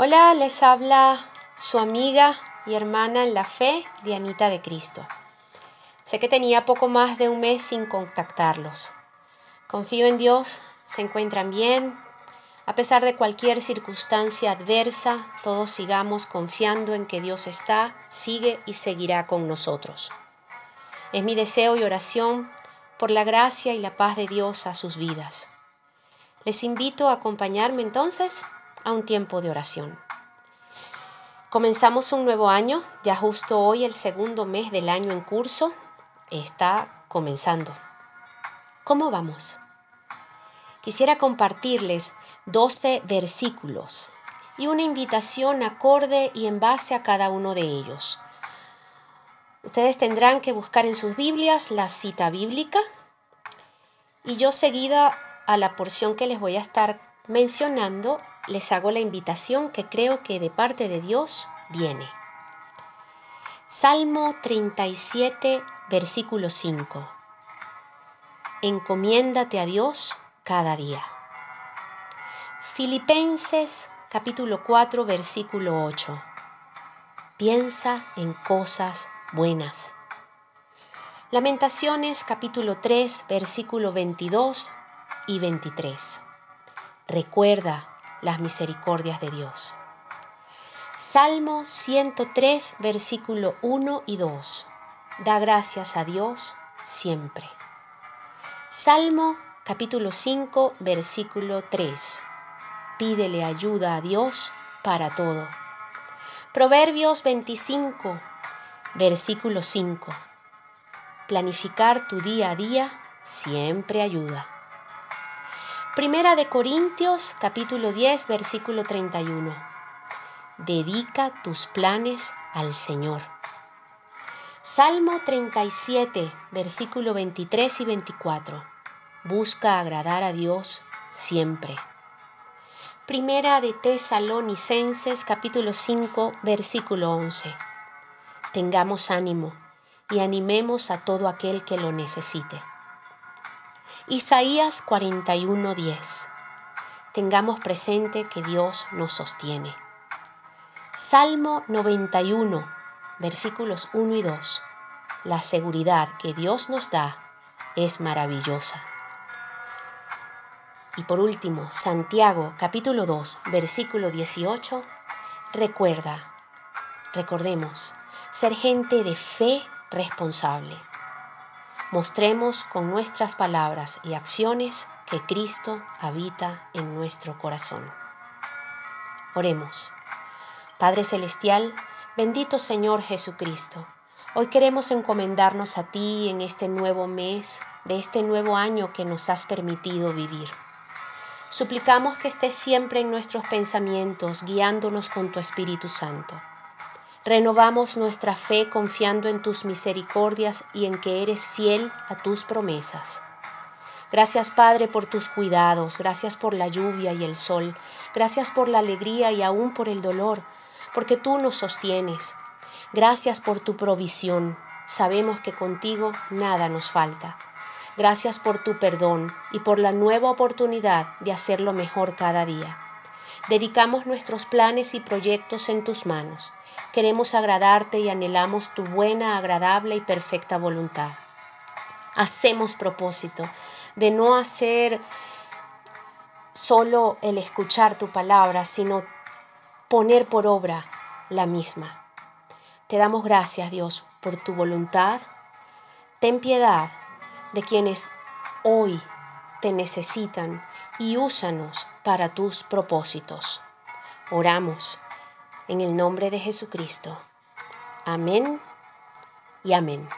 Hola, les habla su amiga y hermana en la fe, Dianita de Cristo. Sé que tenía poco más de un mes sin contactarlos. Confío en Dios, se encuentran bien. A pesar de cualquier circunstancia adversa, todos sigamos confiando en que Dios está, sigue y seguirá con nosotros. Es mi deseo y oración por la gracia y la paz de Dios a sus vidas. Les invito a acompañarme entonces a un tiempo de oración. Comenzamos un nuevo año, ya justo hoy el segundo mes del año en curso está comenzando. ¿Cómo vamos? Quisiera compartirles 12 versículos y una invitación acorde y en base a cada uno de ellos. Ustedes tendrán que buscar en sus Biblias la cita bíblica y yo seguida a la porción que les voy a estar mencionando, les hago la invitación que creo que de parte de Dios viene. Salmo 37, versículo 5. Encomiéndate a Dios cada día. Filipenses capítulo 4, versículo 8. Piensa en cosas buenas. Lamentaciones capítulo 3, versículo 22 y 23. Recuerda las misericordias de Dios. Salmo 103, versículo 1 y 2. Da gracias a Dios siempre. Salmo capítulo 5, versículo 3. Pídele ayuda a Dios para todo. Proverbios 25, versículo 5. Planificar tu día a día siempre ayuda. Primera de Corintios capítulo 10 versículo 31. Dedica tus planes al Señor. Salmo 37 versículo 23 y 24. Busca agradar a Dios siempre. Primera de Tesalonicenses capítulo 5 versículo 11. Tengamos ánimo y animemos a todo aquel que lo necesite. Isaías 41:10. Tengamos presente que Dios nos sostiene. Salmo 91, versículos 1 y 2. La seguridad que Dios nos da es maravillosa. Y por último, Santiago capítulo 2, versículo 18. Recuerda, recordemos, ser gente de fe responsable mostremos con nuestras palabras y acciones que Cristo habita en nuestro corazón. Oremos. Padre Celestial, bendito Señor Jesucristo, hoy queremos encomendarnos a ti en este nuevo mes, de este nuevo año que nos has permitido vivir. Suplicamos que estés siempre en nuestros pensamientos, guiándonos con tu Espíritu Santo. Renovamos nuestra fe confiando en tus misericordias y en que eres fiel a tus promesas. Gracias Padre por tus cuidados, gracias por la lluvia y el sol, gracias por la alegría y aún por el dolor, porque tú nos sostienes. Gracias por tu provisión, sabemos que contigo nada nos falta. Gracias por tu perdón y por la nueva oportunidad de hacerlo mejor cada día. Dedicamos nuestros planes y proyectos en tus manos. Queremos agradarte y anhelamos tu buena, agradable y perfecta voluntad. Hacemos propósito de no hacer solo el escuchar tu palabra, sino poner por obra la misma. Te damos gracias, Dios, por tu voluntad. Ten piedad de quienes hoy te necesitan y úsanos para tus propósitos. Oramos en el nombre de Jesucristo. Amén y amén.